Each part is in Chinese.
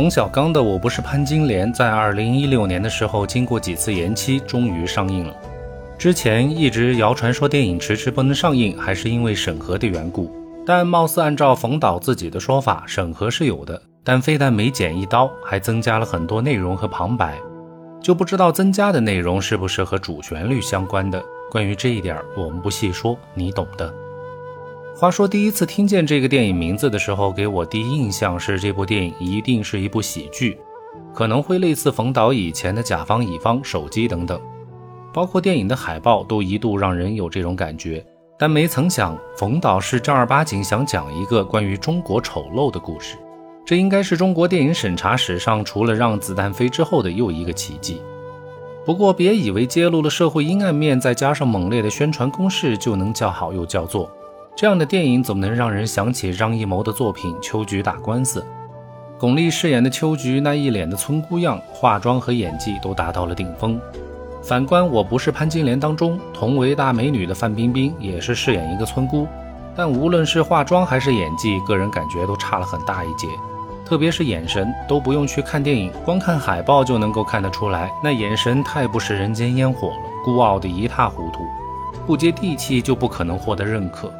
冯小刚的《我不是潘金莲》在二零一六年的时候，经过几次延期，终于上映了。之前一直谣传说电影迟迟不能上映，还是因为审核的缘故。但貌似按照冯导自己的说法，审核是有的，但非但没剪一刀，还增加了很多内容和旁白，就不知道增加的内容是不是和主旋律相关的。关于这一点，我们不细说，你懂的。话说第一次听见这个电影名字的时候，给我第一印象是这部电影一定是一部喜剧，可能会类似冯导以前的《甲方乙方》《手机》等等，包括电影的海报都一度让人有这种感觉。但没曾想，冯导是正儿八经想讲一个关于中国丑陋的故事，这应该是中国电影审查史上除了《让子弹飞》之后的又一个奇迹。不过别以为揭露了社会阴暗面，再加上猛烈的宣传攻势，就能叫好又叫座。这样的电影总能让人想起张艺谋的作品《秋菊打官司》，巩俐饰演的秋菊那一脸的村姑样，化妆和演技都达到了顶峰。反观《我不是潘金莲》当中，同为大美女的范冰冰也是饰演一个村姑，但无论是化妆还是演技，个人感觉都差了很大一截，特别是眼神，都不用去看电影，光看海报就能够看得出来，那眼神太不食人间烟火了，孤傲的一塌糊涂，不接地气就不可能获得认可。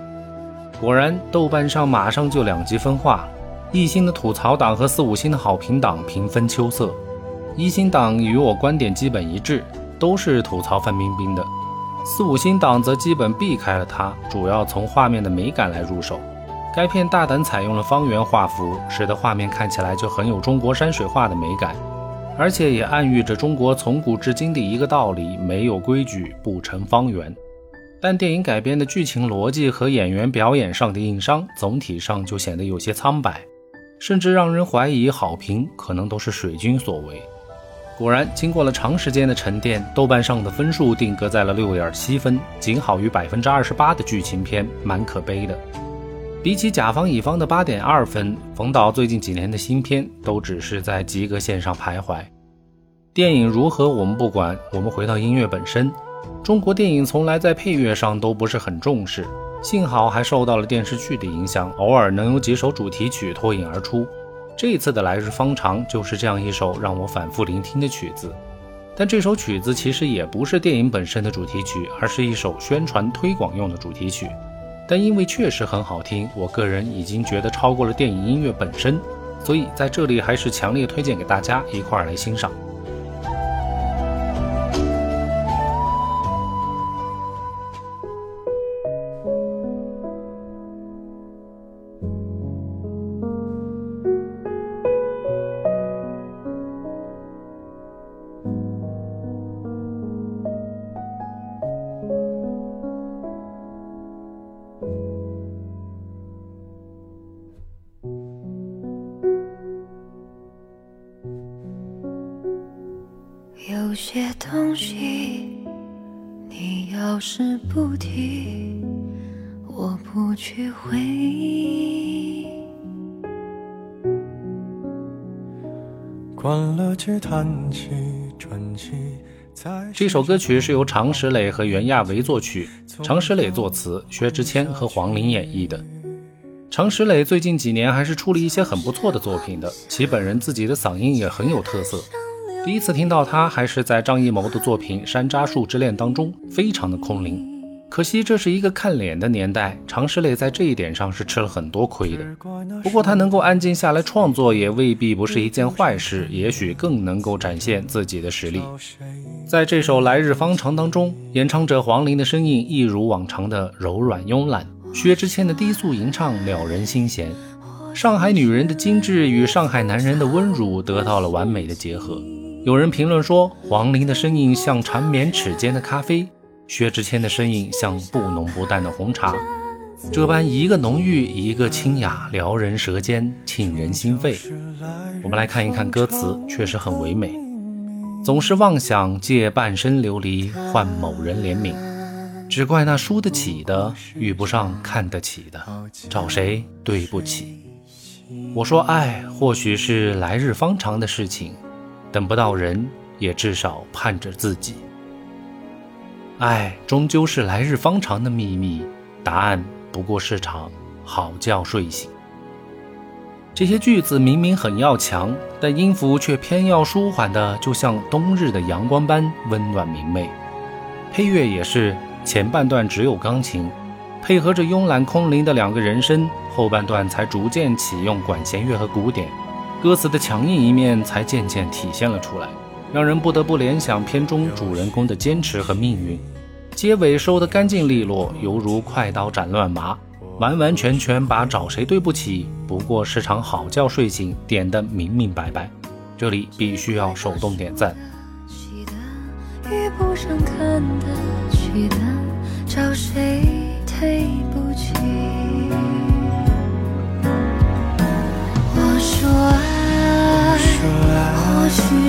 果然，豆瓣上马上就两极分化，一星的吐槽党和四五星的好评党平分秋色。一星党与我观点基本一致，都是吐槽范冰冰的；四五星党则基本避开了她，主要从画面的美感来入手。该片大胆采用了方圆画幅，使得画面看起来就很有中国山水画的美感，而且也暗喻着中国从古至今的一个道理：没有规矩不成方圆。但电影改编的剧情逻辑和演员表演上的硬伤，总体上就显得有些苍白，甚至让人怀疑好评可能都是水军所为。果然，经过了长时间的沉淀，豆瓣上的分数定格在了六点七分，仅好于百分之二十八的剧情片，蛮可悲的。比起甲方乙方的八点二分，冯导最近几年的新片都只是在及格线上徘徊。电影如何我们不管，我们回到音乐本身。中国电影从来在配乐上都不是很重视，幸好还受到了电视剧的影响，偶尔能有几首主题曲脱颖而出。这次的《来日方长》就是这样一首让我反复聆听的曲子。但这首曲子其实也不是电影本身的主题曲，而是一首宣传推广用的主题曲。但因为确实很好听，我个人已经觉得超过了电影音乐本身，所以在这里还是强烈推荐给大家一块儿来欣赏。有些东西，你要是不提，我不去回忆。关了机，叹气，转机。这首歌曲是由常石磊和袁娅维作曲，常石磊作词，薛之谦和黄龄演绎的。常石磊最近几年还是出了一些很不错的作品的，其本人自己的嗓音也很有特色。第一次听到他还是在张艺谋的作品《山楂树之恋》当中，非常的空灵。可惜这是一个看脸的年代，常石磊在这一点上是吃了很多亏的。不过他能够安静下来创作，也未必不是一件坏事，也许更能够展现自己的实力。在这首《来日方长》当中，演唱者黄龄的声音一如往常的柔软慵懒，薛之谦的低速吟唱撩人心弦，上海女人的精致与上海男人的温柔得到了完美的结合。有人评论说，黄龄的声音像缠绵齿间的咖啡，薛之谦的声音像不浓不淡的红茶，这般一个浓郁，一个清雅，撩人舌尖，沁人心肺。我们来看一看歌词，确实很唯美。总是妄想借半生流离换某人怜悯，只怪那输得起的遇不上看得起的，找谁对不起？我说爱或许是来日方长的事情。等不到人，也至少盼着自己。爱终究是来日方长的秘密，答案不过是场好觉睡醒。这些句子明明很要强，但音符却偏要舒缓的，就像冬日的阳光般温暖明媚。配乐也是，前半段只有钢琴，配合着慵懒空灵的两个人声，后半段才逐渐启用管弦乐和鼓点，歌词的强硬一面才渐渐体现了出来，让人不得不联想片中主人公的坚持和命运。结尾收得干净利落，犹如快刀斩乱麻。完完全全把找谁对不起，不过是场好觉睡醒点得明明白白，这里必须要手动点赞。找谁对不起？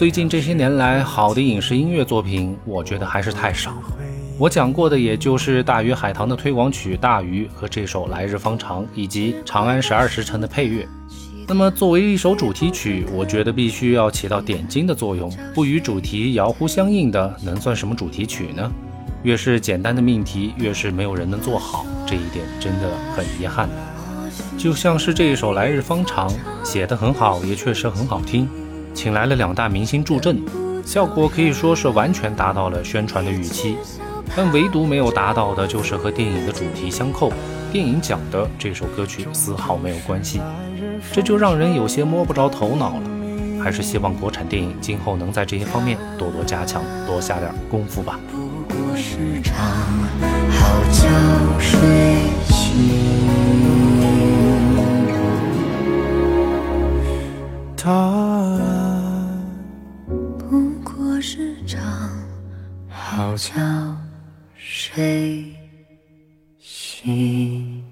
最近这些年来，好的影视音乐作品，我觉得还是太少。我讲过的，也就是大鱼海棠的推广曲《大鱼》和这首《来日方长》，以及《长安十二时辰》的配乐。那么，作为一首主题曲，我觉得必须要起到点睛的作用，不与主题遥呼相应的，能算什么主题曲呢？越是简单的命题，越是没有人能做好，这一点真的很遗憾。就像是这一首《来日方长》，写得很好，也确实很好听。请来了两大明星助阵，效果可以说是完全达到了宣传的预期，但唯独没有达到的就是和电影的主题相扣。电影讲的这首歌曲丝毫没有关系，这就让人有些摸不着头脑了。还是希望国产电影今后能在这些方面多多加强，多下点功夫吧。不过是场好记